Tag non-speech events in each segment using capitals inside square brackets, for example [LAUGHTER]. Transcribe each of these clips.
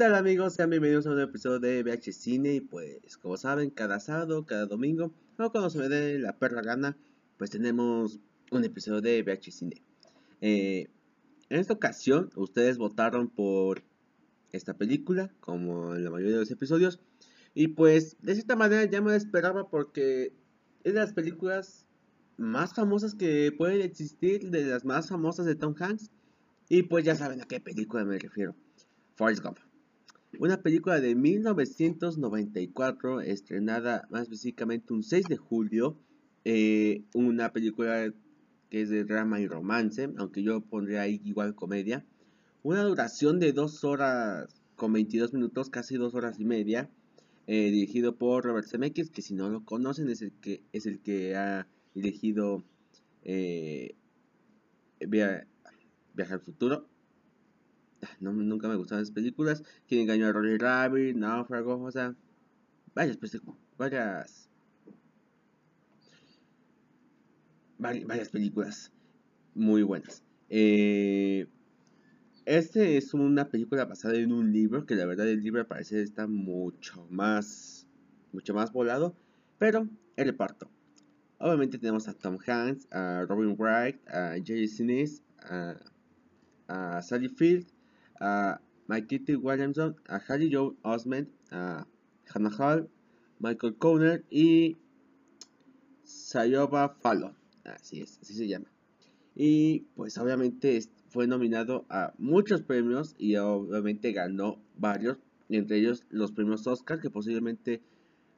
tal amigos? Sean bienvenidos a un episodio de VH Cine y pues como saben cada sábado, cada domingo o cuando se me dé la perra gana pues tenemos un episodio de VH Cine. Eh, en esta ocasión ustedes votaron por esta película como en la mayoría de los episodios y pues de cierta manera ya me esperaba porque es de las películas más famosas que pueden existir, de las más famosas de Tom Hanks y pues ya saben a qué película me refiero. Forrest Gump. Una película de 1994, estrenada más específicamente un 6 de julio. Eh, una película que es de drama y romance, aunque yo pondría ahí igual comedia. Una duración de 2 horas con 22 minutos, casi 2 horas y media. Eh, dirigido por Robert Zemeckis, que si no lo conocen es el que, es el que ha dirigido eh, al futuro no, nunca me gustaban esas películas. Quien engañó a Roger Rabbit, Náufrago, o sea, varias, varias, varias películas muy buenas. Eh, este es una película basada en un libro, que la verdad el libro parece está mucho más, mucho más volado, pero el reparto. Obviamente tenemos a Tom Hanks, a Robin Wright, a Jerry Sinise, a, a Sally Field, a Mikey Williamson, a Harry Joe Osment, a Hannah Hall, Michael Conner y Sayoba Fallon. Así es, así se llama. Y pues obviamente fue nominado a muchos premios y obviamente ganó varios, entre ellos los premios Oscar, que posiblemente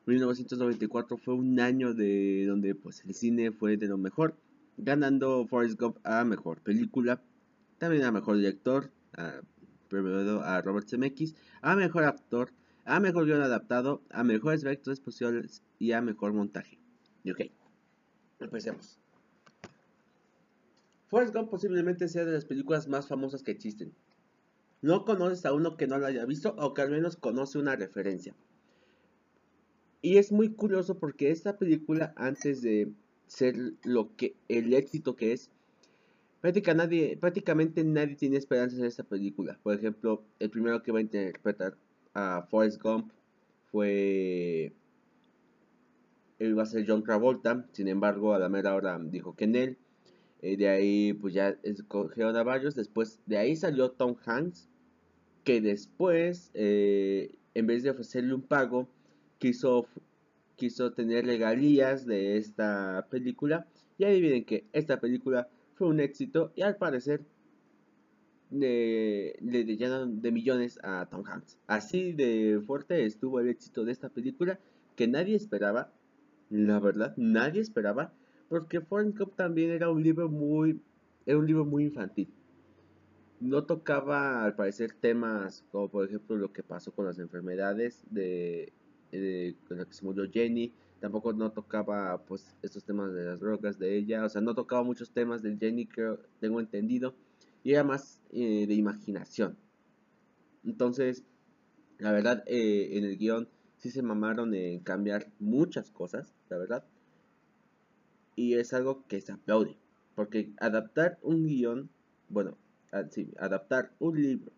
1994 fue un año de donde pues el cine fue de lo mejor, ganando Forrest Gump a mejor película, también a mejor director, a premiado a Robert Zemeckis a mejor actor, a mejor guion adaptado, a mejores efectos especiales y a mejor montaje. Y ok, empecemos. Forrest Gump posiblemente sea de las películas más famosas que existen. No conoces a uno que no lo haya visto o que al menos conoce una referencia. Y es muy curioso porque esta película, antes de ser lo que el éxito que es, prácticamente nadie tiene esperanzas en esta película. Por ejemplo, el primero que va a interpretar a Forrest Gump fue. Él va a ser John Travolta. Sin embargo, a la mera hora dijo que en él. Eh, de ahí, pues ya escogieron a varios. Después, de ahí salió Tom Hanks. Que después, eh, en vez de ofrecerle un pago, quiso, quiso tener regalías de esta película. Y adivinen que esta película fue un éxito y al parecer le, le llenan de millones a Tom Hanks. Así de fuerte estuvo el éxito de esta película que nadie esperaba, la verdad, nadie esperaba, porque Forrest Gump también era un libro muy, era un libro muy infantil. No tocaba, al parecer, temas como por ejemplo lo que pasó con las enfermedades de, de con la que se murió Jenny, tampoco no tocaba pues estos temas de las drogas de ella, o sea, no tocaba muchos temas de Jenny, creo, tengo entendido, y era más eh, de imaginación. Entonces, la verdad, eh, en el guion sí se mamaron en cambiar muchas cosas, la verdad, y es algo que se aplaude, porque adaptar un guion, bueno, sí, adaptar un libro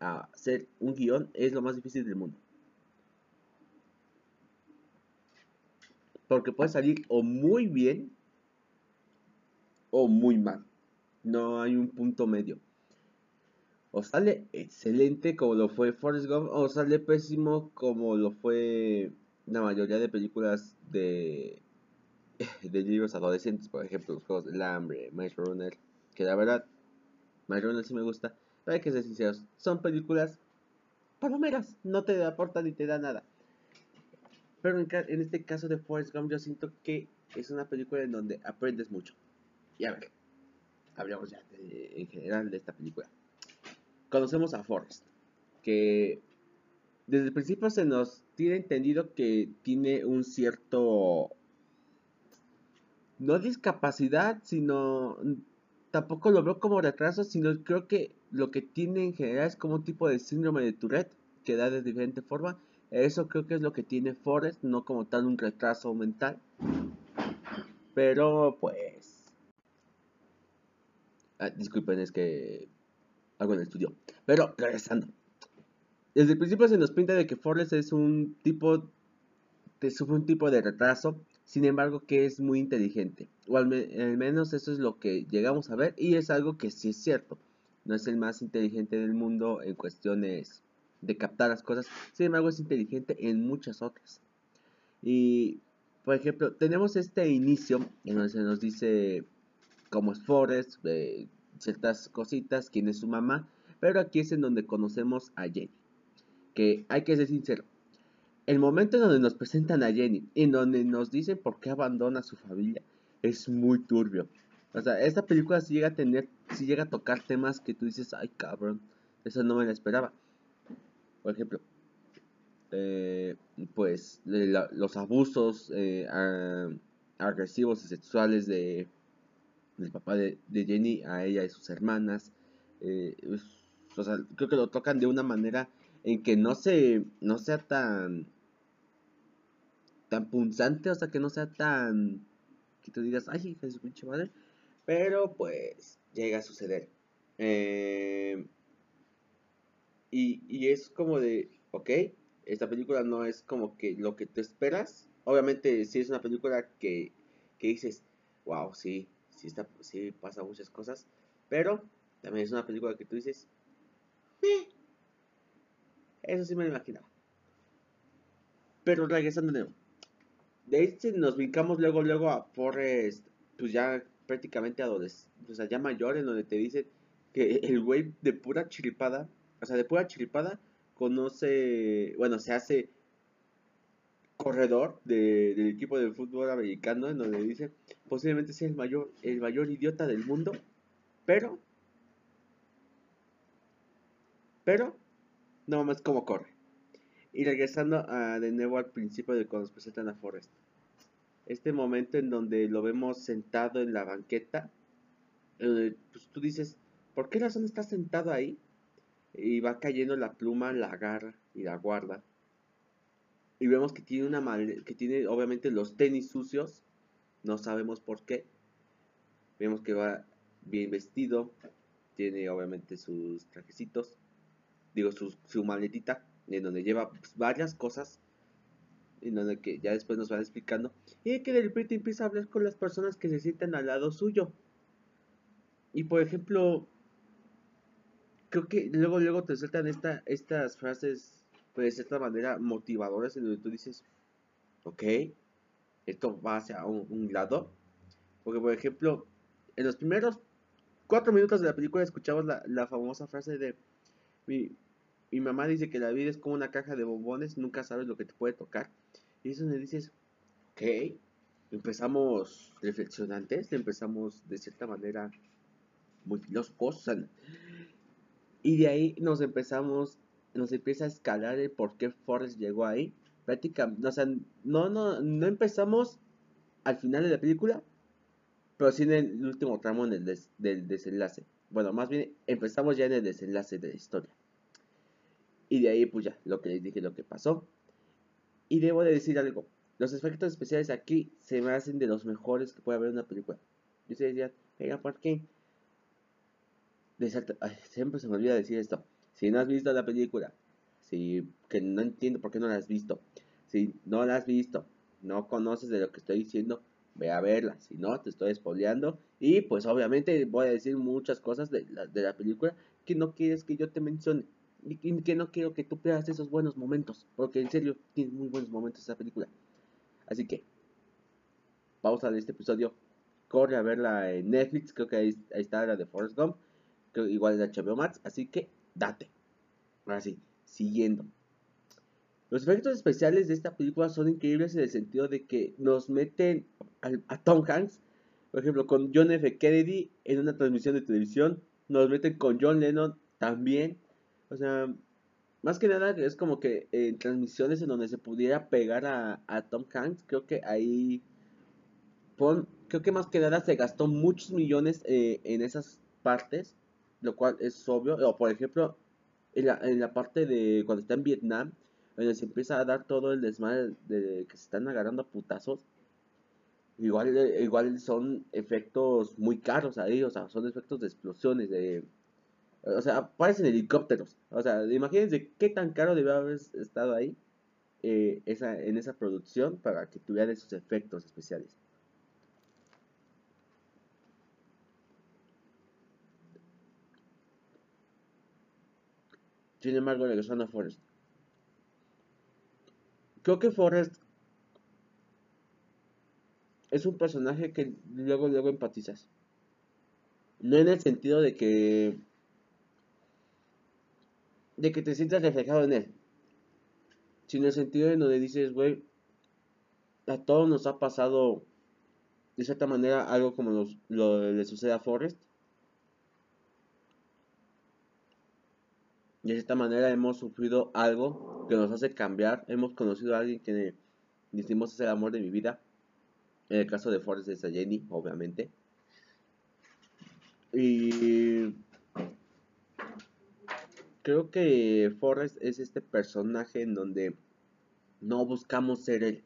a hacer un guion es lo más difícil del mundo. Porque puede salir o muy bien o muy mal. No hay un punto medio. O sale excelente como lo fue Forrest Gump o sale pésimo como lo fue la mayoría de películas de, [LAUGHS] libros adolescentes. Por ejemplo, los Juegos del Hambre, Maze Runner. Que la verdad, Maze Runner sí me gusta. Pero hay que ser sinceros, son películas palomeras. No te aportan ni te da nada. Pero en, este caso de Forrest Gump yo siento que es una película en donde aprendes mucho. Y a ver, hablamos ya en general de esta película. Conocemos a Forrest, que desde el principio se nos tiene entendido que tiene un cierto... No discapacidad, sino... Tampoco lo veo como retraso, sino creo que lo que tiene en general es como un tipo de síndrome de Tourette, que da de diferente forma eso creo que es lo que tiene Forrest, no como tal un retraso mental. Pero pues... Ah, disculpen, es que algo en el estudio. Pero regresando. desde el principio se nos pinta de que Forrest es un tipo, te sufre un tipo de retraso, sin embargo que es muy inteligente, o al, menos eso es lo que llegamos a ver, y es algo que sí es cierto, no es el más inteligente del mundo en cuestiones de captar las cosas, sin embargo es inteligente en muchas otras. Y, por ejemplo, tenemos este inicio en donde se nos dice cómo es Forrest, ciertas cositas, quién es su mamá, pero aquí es en donde conocemos a Jenny. Que hay que ser sincero, el momento en donde nos presentan a Jenny, en donde nos dicen por qué abandona a su familia, es muy turbio. O sea, esta película sí llega a tener, sí llega a tocar temas que tú dices, ay cabrón, eso no me lo esperaba. Por ejemplo, eh, pues los abusos eh, agresivos y sexuales de del papá de, Jenny a ella y sus hermanas. Eh, creo que lo tocan de una manera en que no se no sea tan tan punzante, o sea, que no sea tan que tú digas, ay, hija de su pinche madre, pero pues llega a suceder. Y, es como de, ok, esta película no es como que lo que te esperas. Obviamente sí es una película que, que dices, wow, sí, sí, está, pasa muchas cosas. Pero también es una película que tú dices, eh, eso sí me lo imaginaba. Pero regresando de nuevo. De ahí nos brincamos luego, luego a Forrest, pues ya prácticamente adolescente, o sea, ya mayor, en donde te dice que el güey de pura chiripada, o sea, de pura chiripada, conoce, bueno, se hace corredor del equipo de fútbol americano, en donde dice, posiblemente sea el mayor, el mayor idiota del mundo, pero, pero, no más como corre. Y regresando a, de nuevo al principio de cuando nos presentan a Forrest. Este momento en donde lo vemos sentado en la banqueta, pues tú dices, ¿por qué razón está sentado ahí? Y va cayendo la pluma, la agarra y la guarda. Y vemos que tiene una mal que tiene obviamente los tenis sucios, no sabemos por qué. Vemos que va bien vestido, tiene obviamente sus trajecitos, digo su, su maletita, en donde lleva varias cosas, en donde que ya después nos van explicando. Y que de repente empieza a hablar con las personas que se sientan al lado suyo. Y por ejemplo, creo que luego, luego te sueltan esta, estas frases, pues de cierta manera, motivadoras, en donde tú dices, ok, esto va hacia un, lado. Porque, por ejemplo, en los primeros cuatro minutos de la película escuchamos la, famosa frase de mi, mi, mamá dice que la vida es como una caja de bombones, nunca sabes lo que te puede tocar. Y eso me dices, ok, empezamos reflexionantes, empezamos de cierta manera muy filósofos. Y de ahí nos empezamos, nos empieza a escalar el por qué Forrest llegó ahí. Prácticamente, o sea, no, no, no empezamos al final de la película, pero sí en el último tramo del, del desenlace. Bueno, más bien empezamos ya en el desenlace de la historia. Y de ahí, pues ya, lo que les dije, lo que pasó. Y debo de decir algo. Los efectos especiales aquí se me hacen de los mejores que puede haber en una película. Y ustedes dirán, venga, ¿por qué? Siempre se me olvida decir esto. Si no has visto la película, si que no entiendo por qué no la has visto. Si no la has visto, no conoces de lo que estoy diciendo, ve a verla. Si no, te estoy spoileando. Y pues obviamente voy a decir muchas cosas de la, de la película que no quieres que yo te mencione. Y que no quiero que tú veas esos buenos momentos. Porque en serio, tiene muy buenos momentos esa película. Así que, pausa de este episodio. Corre a verla en Netflix. Creo que ahí, ahí está la de Forrest Gump igual es HBO Max, así que date. Ahora sí, siguiendo. Los efectos especiales de esta película son increíbles en el sentido de que nos meten a, Tom Hanks, por ejemplo, con John F. Kennedy en una transmisión de televisión, nos meten con John Lennon también. O sea, más que nada es como que en transmisiones en donde se pudiera pegar a, Tom Hanks, creo que ahí, creo que más que nada se gastó muchos millones eh, en esas partes lo cual es obvio. O por ejemplo, en la, en la parte de cuando está en Vietnam, donde se empieza a dar todo el desmadre de que se están agarrando putazos. Igual, igual son efectos muy caros ahí, o sea, son efectos de explosiones, de, O sea, aparecen helicópteros. O sea, imagínense qué tan caro debe haber estado ahí eh, esa, en esa producción para que tuviera esos efectos especiales. Sin embargo, regresando a Forrest. Creo que Forrest es un personaje que luego, luego empatizas. No en el sentido de que. de que te sientas reflejado en él. Sino en el sentido de donde dices, güey, a todos nos ha pasado de cierta manera algo como lo le sucede a Forrest. De esta manera hemos sufrido algo que nos hace cambiar. Hemos conocido a alguien que decimos es el amor de mi vida. En el caso de Forrest es a Jenny, obviamente. Y creo que Forrest es este personaje en donde no buscamos ser él.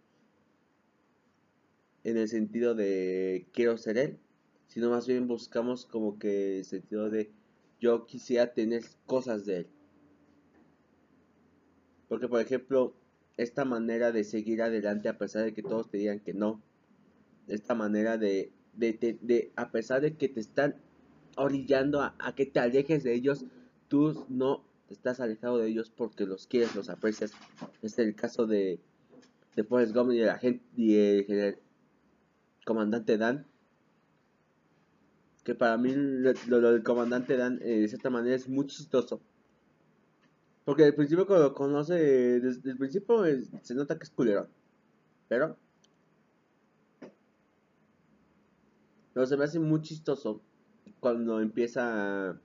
En el sentido de quiero ser él. Sino más bien buscamos como que el sentido de yo quisiera tener cosas de él. Porque, por ejemplo, esta manera de seguir adelante a pesar de que todos te digan que no. Esta manera de, de, a pesar de que te están orillando a, que te alejes de ellos, tú no estás alejado de ellos porque los quieres, los aprecias. Es el caso de, de Forrest Gump y el agente y el, comandante Dan. Que para mí lo, del comandante Dan eh, de cierta manera es muy chistoso. Porque al principio cuando conoce, desde el principio se nota que es culero. Pero... Pero se me hace muy chistoso cuando empieza...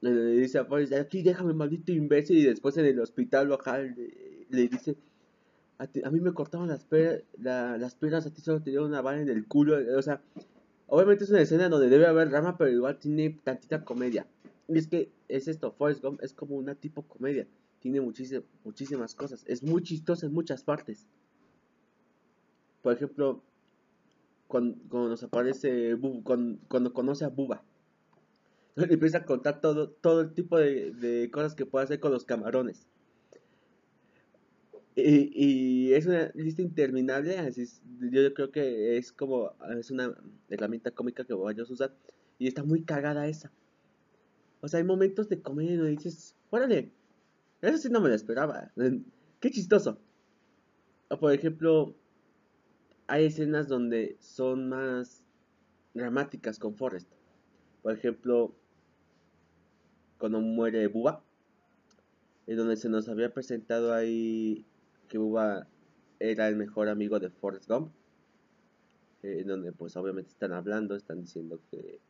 Le dice a Forrest, aquí déjame maldito imbécil y después en el hospital local le, dice... A, mí me cortaban las, las piernas, a ti solo te dieron una bala en el culo. O sea, obviamente es una escena donde debe haber drama, pero igual tiene tantita comedia. Y es que es esto, Forrest Gump es como una tipo comedia. Tiene muchísimas cosas. Es muy chistosa en muchas partes. Por ejemplo, cuando, nos aparece, cuando, conoce a Buba. [LAUGHS] Le empieza a contar todo, todo el tipo de, cosas que puede hacer con los camarones. Y, es una lista interminable, así yo creo que es como, es una herramienta cómica que vayas a usar. Y está muy cagada esa. O sea, hay momentos de comedia donde dices, órale, eso sí no me lo esperaba. Qué chistoso. O por ejemplo, hay escenas donde son más dramáticas con Forrest. Por ejemplo, cuando muere Bubba, es donde se nos había presentado ahí que Bubba era el mejor amigo de Forrest Gump. En donde pues obviamente están hablando, están diciendo que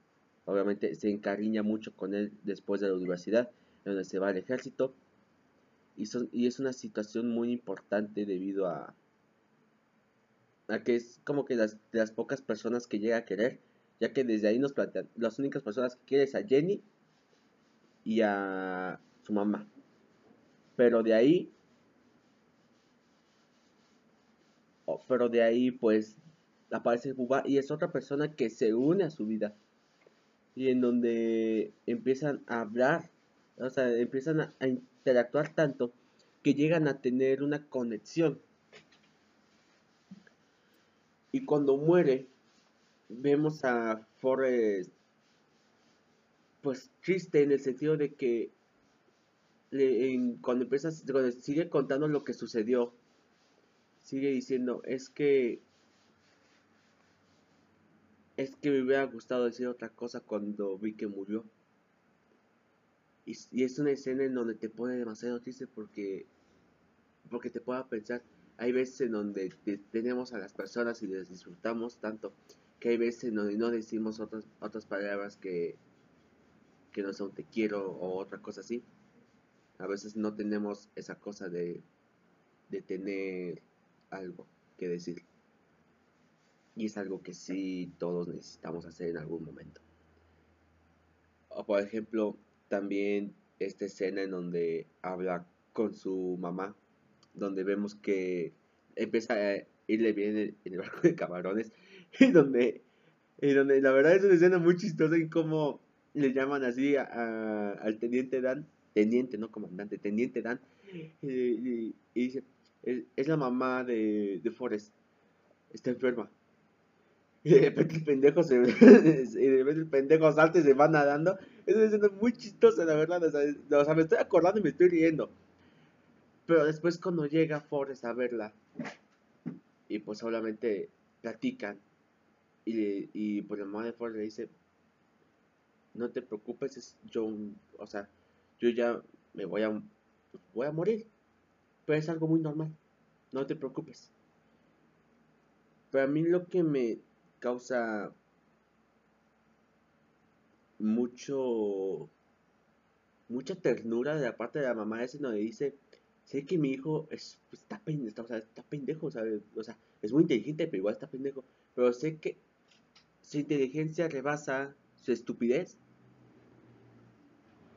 Obviamente se encariña mucho con él después de la universidad, donde se va al ejército. Y, y es una situación muy importante debido a, a que es como que las, de las pocas personas que llega a querer, ya que desde ahí nos plantean, las únicas personas que quiere es a Jenny y a su mamá. Pero de ahí, pero de ahí pues aparece Buba y es otra persona que se une a su vida y en donde empiezan a hablar, o sea, empiezan a, interactuar tanto que llegan a tener una conexión. Y cuando muere, vemos a Forrest pues triste en el sentido de que cuando empiezas, cuando sigue contando lo que sucedió, sigue diciendo, es que es que me hubiera gustado decir otra cosa cuando vi que murió. Y, es una escena en donde te pone demasiado triste porque, porque te pueda pensar, hay veces en donde tenemos a las personas y les disfrutamos tanto que hay veces en donde no decimos otras, otras palabras que, que no son te quiero o otra cosa así. A veces no tenemos esa cosa de, de tener algo que decir. Y es algo que sí todos necesitamos hacer en algún momento. O por ejemplo, también esta escena en donde habla con su mamá, donde vemos que empieza a irle bien en el barco de camarones, [LAUGHS] y donde, y donde la verdad es una escena muy chistosa y como le llaman así al teniente Dan, teniente, no comandante, teniente Dan, y, dice, es, la mamá de, de Forrest, está enferma. [LAUGHS] Y de repente el pendejo se [LAUGHS] y de repente el pendejo salta y se va nadando. Eso es muy chistoso, la verdad. O sea, me estoy acordando y me estoy riendo. Pero después cuando llega Forrest a verla, y pues solamente platican, y, y pues la mamá de Forrest le dice, no te preocupes, es yo, o sea, yo ya me voy a, voy a morir. Pero es algo muy normal, no te preocupes. Pero a mí lo que me causa mucho mucha ternura de la parte de la mamá ese donde dice sé que mi hijo es, está, pendejo, está o sea, es muy inteligente, pero igual está pendejo. Pero sé que su inteligencia rebasa su estupidez.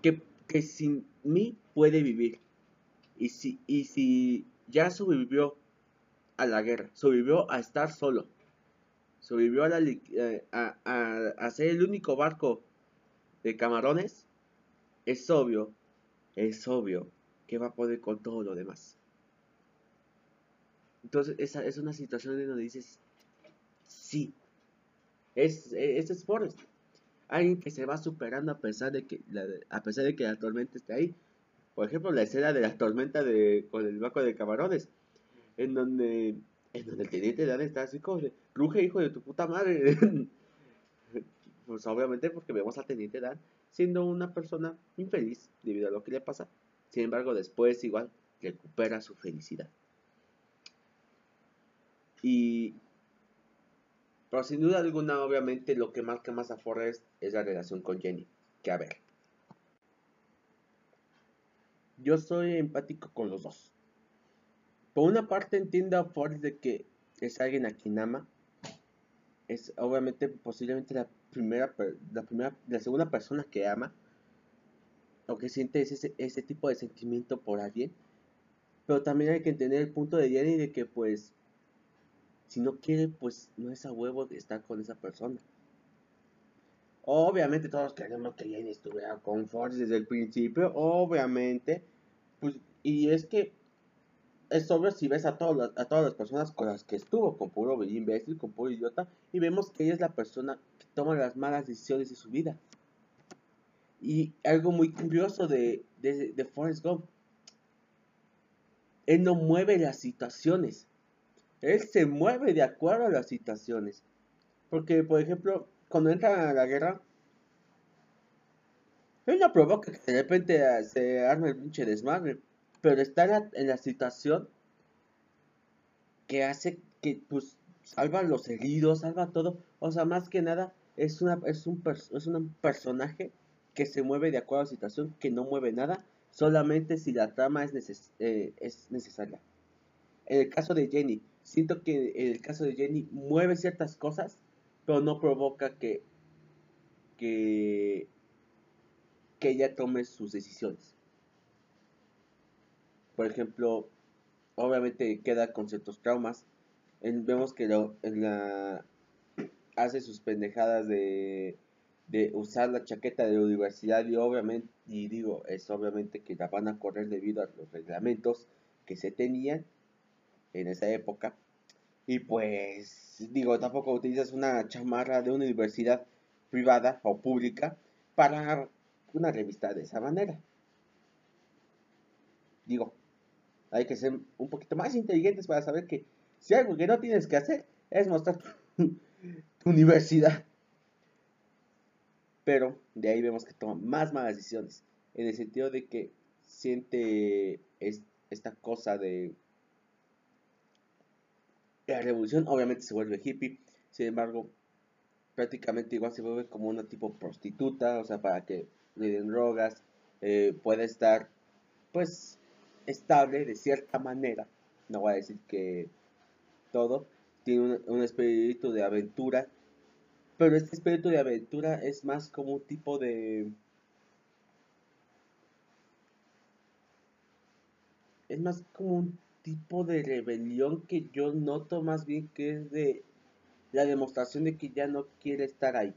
Que, que sin mí puede vivir. Y si, y si ya sobrevivió a la guerra, sobrevivió a estar solo, sobrevivió a, la, eh, a, a, ser el único barco de camarones, es obvio, es obvio que va a poder con todo lo demás. Entonces, esa es una situación en donde dices, sí, es, es, Forrest. Alguien que se va superando a pesar de que la, a pesar de que la tormenta esté ahí. Por ejemplo, la escena de la tormenta de, con el barco de camarones, en donde, en donde el teniente Dan está así como ruge hijo de tu puta madre. [LAUGHS] pues obviamente porque vemos al teniente Dan siendo una persona infeliz debido a lo que le pasa. Sin embargo, después igual recupera su felicidad. Y pero sin duda alguna, obviamente, lo que marca más a Forrest es la relación con Jenny. Que a ver. Yo soy empático con los dos. Por una parte entiendo a Forrest de que es alguien a quien ama. Es obviamente posiblemente la primera, la primera, la segunda persona que ama. O que siente ese, ese tipo de sentimiento por alguien. Pero también hay que entender el punto de Jenny de que pues si no quiere, pues no es a huevo estar con esa persona. Obviamente todos queremos que Jenny estuviera con Forrest desde el principio, obviamente. Pues, y es que es obvio si ves a, todas a todas las personas con las que estuvo, con puro imbécil, con puro idiota, y vemos que ella es la persona que toma las malas decisiones de su vida. Y algo muy curioso de, de, de Forrest Gump, él no mueve las situaciones. Él se mueve de acuerdo a las situaciones. Porque, por ejemplo, cuando entra a la guerra, él no provoca que de repente se arme el pinche desmadre. Pero está en la, situación que hace que, pues, salva los heridos, salva todo. O sea, más que nada, es, una, es, un, es un personaje que se mueve de acuerdo a la situación, que no mueve nada, solamente si la trama es, eh, es necesaria. En el caso de Jenny, siento que en el caso de Jenny mueve ciertas cosas, pero no provoca que, que, que ella tome sus decisiones. Por ejemplo, obviamente queda con ciertos traumas. vemos que lo, en la, hace sus pendejadas de, de usar la chaqueta de universidad y obviamente, y digo, es obviamente que la van a correr debido a los reglamentos que se tenían en esa época. Y pues, digo, tampoco utilizas una chamarra de una universidad privada o pública para una revista de esa manera. Digo, hay que ser un poquito más inteligentes para saber que si algo que no tienes que hacer es mostrar tu, [LAUGHS] universidad. Pero de ahí vemos que toma más malas decisiones. En el sentido de que siente esta cosa de la revolución obviamente se vuelve hippie, sin embargo, prácticamente igual se vuelve como una tipo prostituta, o sea, para que le den drogas, eh, puede estar, pues, estable de cierta manera, no voy a decir que todo, tiene un, espíritu de aventura, pero este espíritu de aventura es más como un tipo de... Es más como un tipo de rebelión que yo noto más bien que es de la demostración de que ya no quiere estar ahí.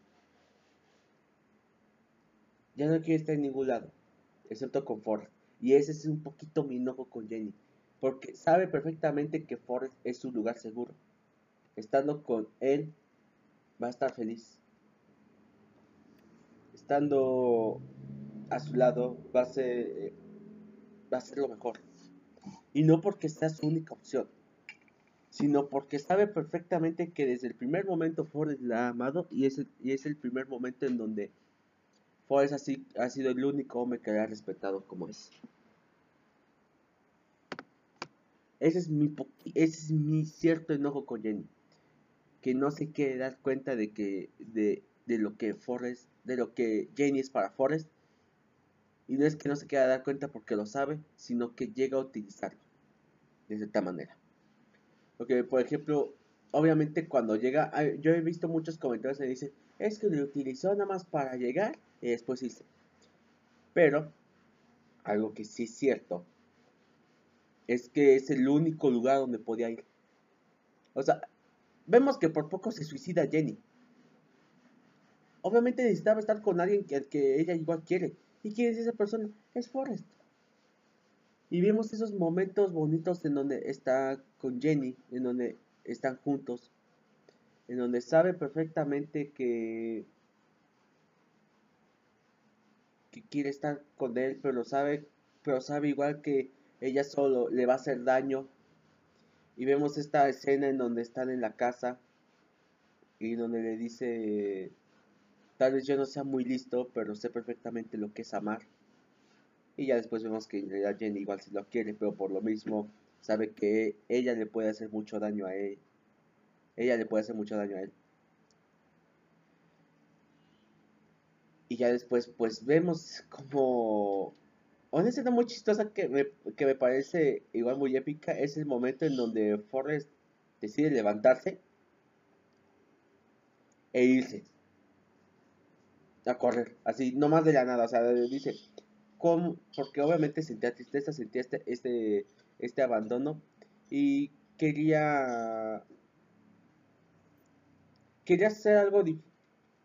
ya no quiere estar en ningún lado, excepto con Forrest. Y ese es un poquito mi enojo con Jenny, porque sabe perfectamente que Forrest es su lugar seguro. Estando con él, va a estar feliz. Estando a su lado, va a ser, va a ser lo mejor. Y no porque sea su única opción, sino porque sabe perfectamente que desde el primer momento Forrest la ha amado y es el, y es el primer momento en donde Forrest ha sido el único hombre que ha respetado como es. Ese es mi, ese es mi cierto enojo con Jenny. Que no se quiere dar cuenta de que de, de lo que Forrest, de lo que Jenny es para Forrest. Y no es que no se quiera dar cuenta porque lo sabe, sino que llega a utilizarlo de cierta manera. Porque, por ejemplo, obviamente cuando llega, yo he visto muchos comentarios que dicen, es que lo utilizó nada más para llegar y después hice. Pero, algo que sí es cierto, es que es el único lugar donde podía ir. O sea, vemos que por poco se suicida Jenny. Obviamente necesitaba estar con alguien que, que ella igual quiere. ¿Y quién es esa persona? Es Forrest. Y vemos esos momentos bonitos en donde está con Jenny, en donde están juntos, en donde sabe perfectamente que, que quiere estar con él, pero sabe, pero sabe igual que ella solo le va a hacer daño. Y vemos esta escena en donde están en la casa y donde le dice, tal vez yo no sea muy listo, pero sé perfectamente lo que es amar. Y ya después vemos que en realidad Jenny igual si lo quiere, pero por lo mismo sabe que ella le puede hacer mucho daño a él. Ella le puede hacer mucho daño a él. Y ya después pues vemos como... Una escena muy chistosa que me, que me parece igual muy épica es el momento en donde Forrest decide levantarse e irse a correr, así, no más de la nada, o sea, dice, porque obviamente sentía tristeza, sentía este, este, este abandono y quería quería hacer algo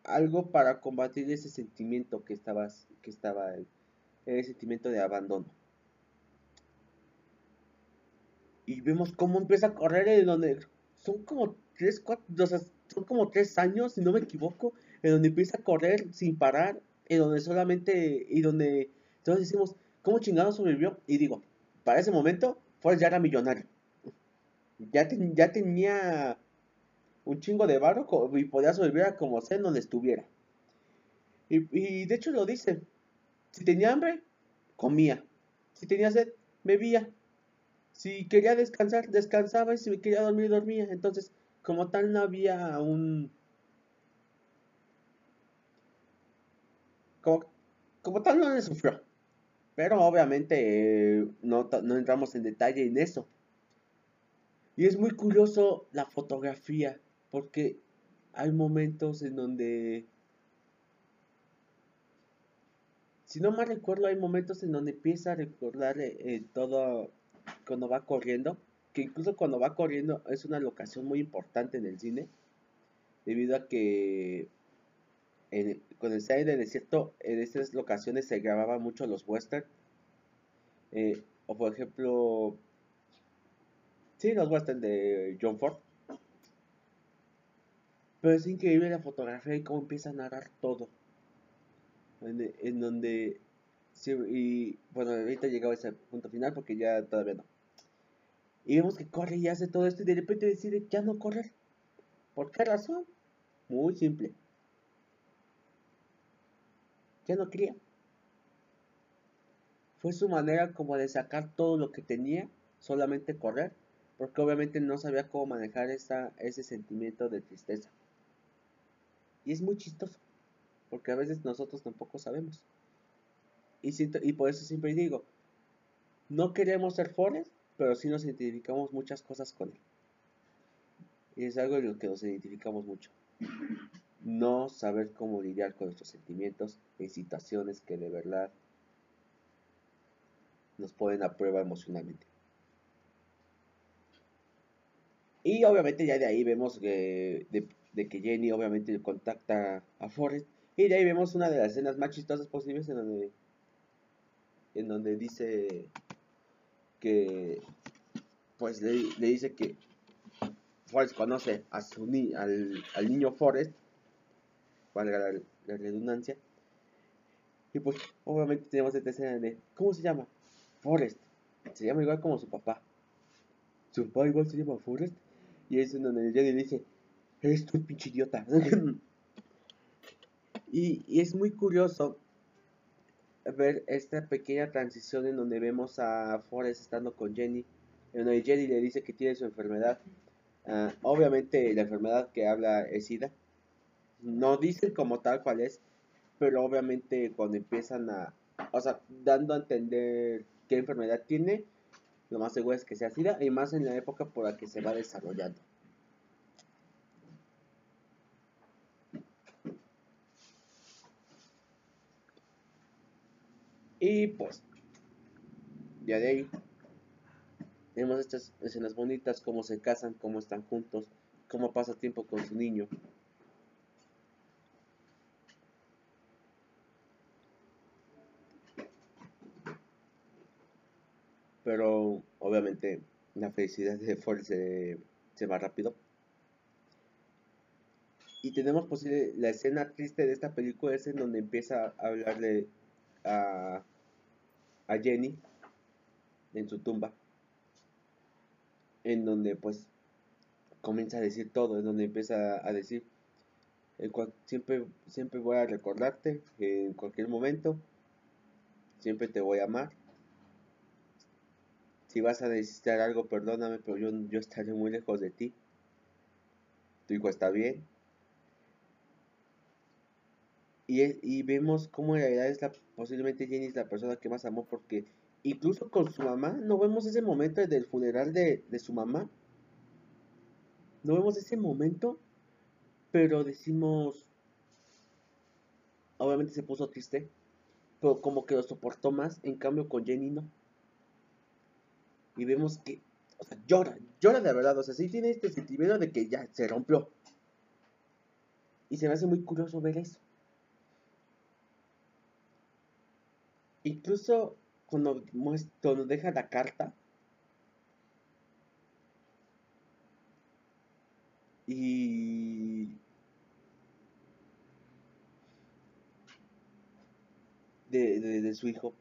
algo para combatir ese sentimiento que estaba que estaba el sentimiento de abandono y vemos cómo empieza a correr en donde son como tres cuatro son como tres años si no me equivoco en donde empieza a correr sin parar en donde solamente y donde entonces decimos, ¿cómo chingado sobrevivió? Y digo, para ese momento, Forrest ya era millonario. Ya tenía un chingo de barro y podía sobrevivir a como sea donde estuviera. Y, de hecho lo dice. Si tenía hambre, comía. Si tenía sed, bebía. Si quería descansar, descansaba. Y si quería dormir, dormía. Entonces, como tal, no había un... Como, como tal, no le sufrió. Pero obviamente eh, no, entramos en detalle en eso. Y es muy curioso la fotografía, porque hay momentos en donde, si no mal recuerdo, hay momentos en donde empieza a recordar eh, eh, todo cuando va corriendo, que incluso cuando va corriendo es una locación muy importante en el cine, debido a que con el side de desierto, en estas locaciones se grababan mucho los western. Eh, o por ejemplo, sí, los western de John Ford. Pero es increíble la fotografía y cómo empieza a narrar todo. En, donde, y bueno, ahorita llegado a ese punto final porque ya todavía no. Y vemos que corre y hace todo esto y de repente decide ya no correr. ¿Por qué razón? Muy simple ya no quería. Fue su manera como de sacar todo lo que tenía, solamente correr, porque obviamente no sabía cómo manejar esa, ese sentimiento de tristeza. Y es muy chistoso, porque a veces nosotros tampoco sabemos. Y, siento, y por eso siempre digo, no queremos ser Forrest, pero sí nos identificamos muchas cosas con él. Y es algo en lo que nos identificamos mucho no saber cómo lidiar con nuestros sentimientos en situaciones que de verdad nos ponen a prueba emocionalmente. Y obviamente ya de ahí vemos que, que Jenny obviamente contacta a Forrest y de ahí vemos una de las escenas más chistosas posibles en donde, en donde dice que, pues le, dice que Forrest conoce a su ni al, al niño Forrest, valga la, la redundancia, y pues obviamente tenemos esta escena de, ¿cómo se llama? Forrest. Se llama igual como su papá. Su papá igual se llama Forrest. Y es en donde Jenny le dice, eres tú pinche idiota. [LAUGHS] y, y es muy curioso ver esta pequeña transición en donde vemos a Forrest estando con Jenny. En donde Jenny le dice que tiene su enfermedad. Uh, obviamente la enfermedad que habla es SIDA. No dicen como tal cual es, pero obviamente cuando empiezan a, o sea, dando a entender qué enfermedad tiene, lo más seguro es que sea SIDA, y más en la época por la que se va desarrollando. Y pues, ya de ahí, vemos estas escenas bonitas, cómo se casan, cómo están juntos, cómo pasa tiempo con su niño. Pero obviamente la felicidad de Ford se, va rápido. Y tenemos posible la escena triste de esta película es en donde empieza a hablarle a, a Jenny en su tumba. En donde pues comienza a decir todo, en donde empieza a decir siempre, siempre voy a recordarte en cualquier momento, siempre te voy a amar si vas a necesitar algo, perdóname, pero yo, yo estaré muy lejos de ti. Tu hijo está bien. Y, y vemos cómo en realidad es la, posiblemente Jenny es la persona que más amó porque incluso con su mamá, no vemos ese momento del funeral de, de su mamá. No vemos ese momento, pero decimos, obviamente se puso triste, pero como que lo soportó más, en cambio con Jenny no y vemos que, o sea, llora, llora de verdad, o sea, sí tiene este sentimiento de que ya se rompió. Y se me hace muy curioso ver eso. Incluso cuando, cuando deja la carta y de, de, su hijo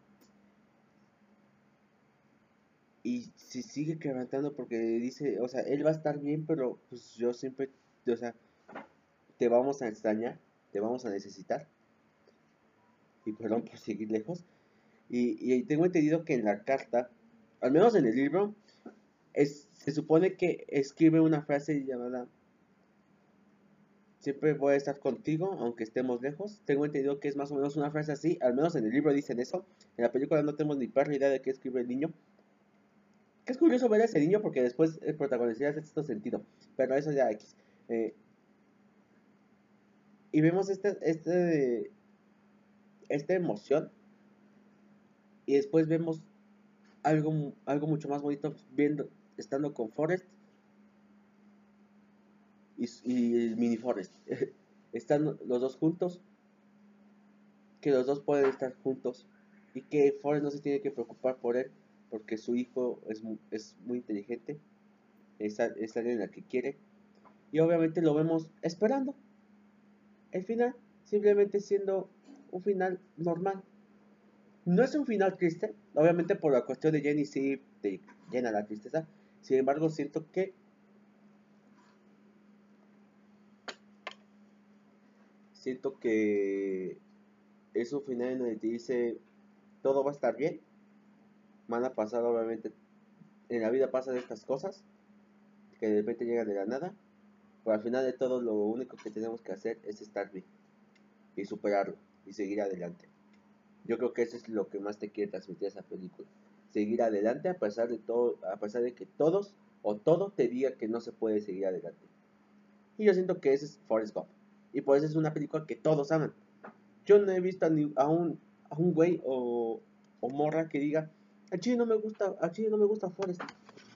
y se sigue quebrantando porque dice, o sea, él va a estar bien, pero pues yo siempre, o sea, te vamos a extrañar, te vamos a necesitar. Y perdón por seguir lejos. Y, tengo entendido que en la carta, al menos en el libro, se supone que escribe una frase llamada Siempre voy a estar contigo, aunque estemos lejos. Tengo entendido que es más o menos una frase así, al menos en el libro dicen eso. En la película no tenemos ni perra idea de qué escribe el niño es curioso ver a ese niño porque después el protagonista hace este sentido. Pero eso ya X. Eh, y vemos este, este, esta emoción. Y después vemos algo, algo mucho más bonito viendo, estando con Forrest y, y Mini Forrest. [LAUGHS] Están los dos juntos. Que los dos pueden estar juntos. Y que Forrest no se tiene que preocupar por él porque su hijo es, es muy inteligente, es, es alguien la que quiere, y obviamente lo vemos esperando el final, simplemente siendo un final normal. No es un final triste, obviamente por la cuestión de Jenny sí te llena la tristeza, sin embargo siento que siento que es un final en donde te dice todo va a estar bien van a pasar obviamente, en la vida pasan estas cosas, que de repente llegan de la nada, pero al final de todo lo único que tenemos que hacer es estar bien y superarlo y seguir adelante. Yo creo que eso es lo que más te quiere transmitir esa película. Seguir adelante a pesar de todo, a pesar de que todos o todo te diga que no se puede seguir adelante. Y yo siento que ese es Forrest Gump. Y por eso es una película que todos aman. Yo no he visto a, un, a un güey o, o morra que diga, a Chile no me gusta, a Chile no me gusta Forrest.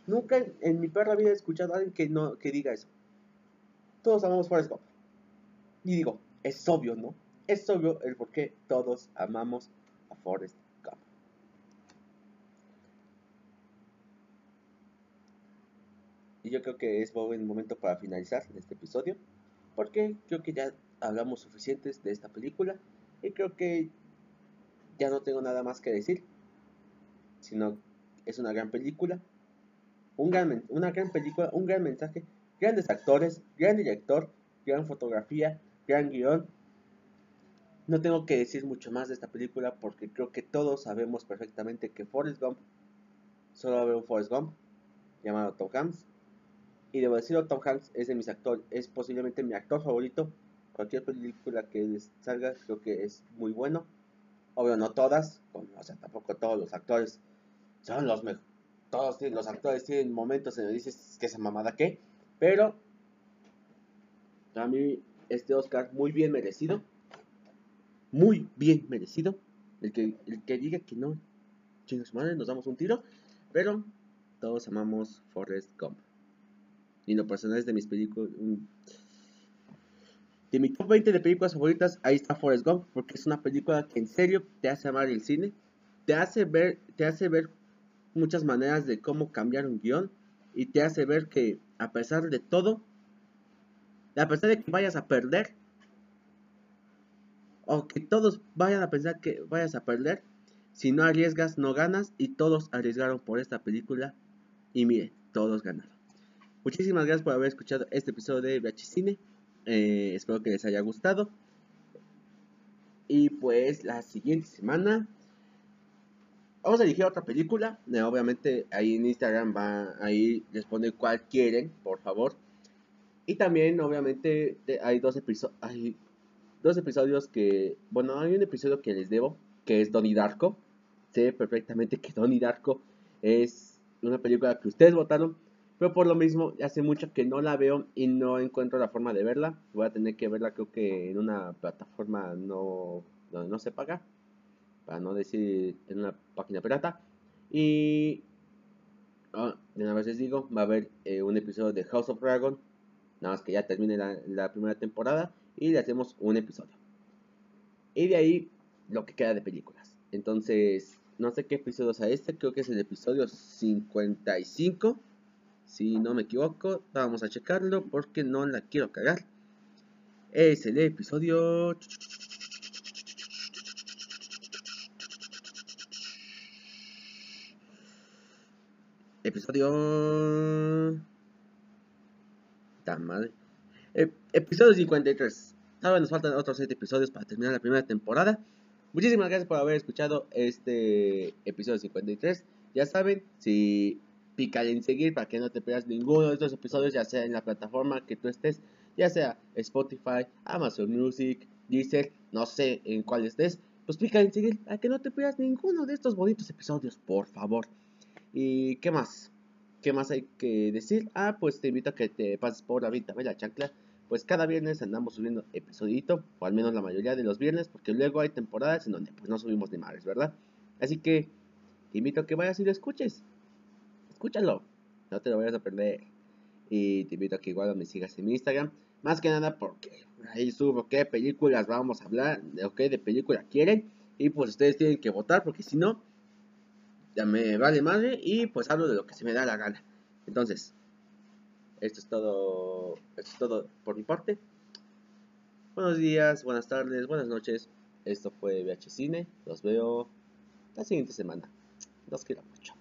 Nunca en, mi perra había escuchado a alguien que no que diga eso. Todos amamos Forrest Gump. Y digo, es obvio, ¿no? Es obvio el por qué todos amamos a Forrest Gump. Y yo creo que es buen momento para finalizar este episodio, porque creo que ya hablamos suficientes de esta película y creo que ya no tengo nada más que decir, sino es una gran película, un gran, una gran película, un gran mensaje, grandes actores, gran director, gran fotografía, gran guion. No tengo que decir mucho más de esta película porque creo que todos sabemos perfectamente que Forrest Gump solo va un Forrest Gump llamado Tom Hanks. Y debo decirlo, Tom Hanks es de mis actores, es posiblemente mi actor favorito. Cualquier película que salga creo que es muy bueno. Obvio, no todas, o sea, tampoco todos los actores son los mejores. Todos los actores tienen momentos en los que dices que esa mamada qué. Pero a mí este Oscar muy bien merecido. Muy bien merecido. El que, el que diga que no, chingos madre, nos damos un tiro. Pero todos amamos Forrest Gump. Y lo personal es de mis películas. De mi top 20 de películas favoritas, ahí está Forrest Gump. Porque es una película que en serio te hace amar el cine. Te hace ver, te hace ver muchas maneras de cómo cambiar un guion. Y te hace ver que a pesar de todo, a pesar de que vayas a perder, o que todos vayan a pensar que vayas a perder, si no arriesgas, no ganas, y todos arriesgaron por esta película, y mire, todos ganaron. Muchísimas gracias por haber escuchado este episodio de VH Cine, eh, espero que les haya gustado, y pues la siguiente semana vamos a elegir otra película. Eh, obviamente ahí en Instagram va ahí les pone cuál quieren, por favor. Y también, obviamente, hay dos, episodios dos episodios que... Bueno, hay un episodio que les debo, que es Donnie Darko. Sé perfectamente que Donnie Darko es una película que ustedes votaron. Pero por lo mismo, hace mucho que no la veo y no encuentro la forma de verla. Voy a tener que verla creo que en una plataforma no, donde no se paga. Para no decir en una página pirata. Y... Ah, de una vez les digo, va a haber eh, un episodio de House of Dragon Nada más que ya termine la, primera temporada y le hacemos un episodio. Y de ahí lo que queda de películas. Entonces, no sé qué episodio sea este, creo que es el episodio 55. Si no me equivoco, vamos a checarlo porque no la quiero cagar. Es el episodio... Episodio madre. episodio 53. Ahora nos faltan otros 7 episodios para terminar la primera temporada. Muchísimas gracias por haber escuchado este episodio 53. Ya saben, si pican en seguir para que no te pierdas ninguno de estos episodios, ya sea en la plataforma que tú estés, ya sea Spotify, Amazon Music, Deezer, no sé en cuál estés, pues pica en seguir para que no te pierdas ninguno de estos bonitos episodios, por favor. ¿Y qué más? ¿Qué más hay que decir? Ah, pues te invito a que te pases por la venta la chancla. Pues cada viernes andamos subiendo episodito, o al menos la mayoría de los viernes, porque luego hay temporadas en donde pues no subimos ni madres, ¿verdad? Así que te invito a que vayas y lo escuches. Escúchalo, no te lo vayas a perder. Y te invito a que igual me sigas en mi Instagram. Más que nada porque ahí subo qué películas vamos a hablar, de qué de película quieren. Y pues ustedes tienen que votar porque si no, ya me vale madre y pues hablo de lo que se me da la gana. Entonces, esto es todo, esto es todo por mi parte. Buenos días, buenas tardes, buenas noches. Esto fue VH Cine. Los veo la siguiente semana. Los quiero mucho.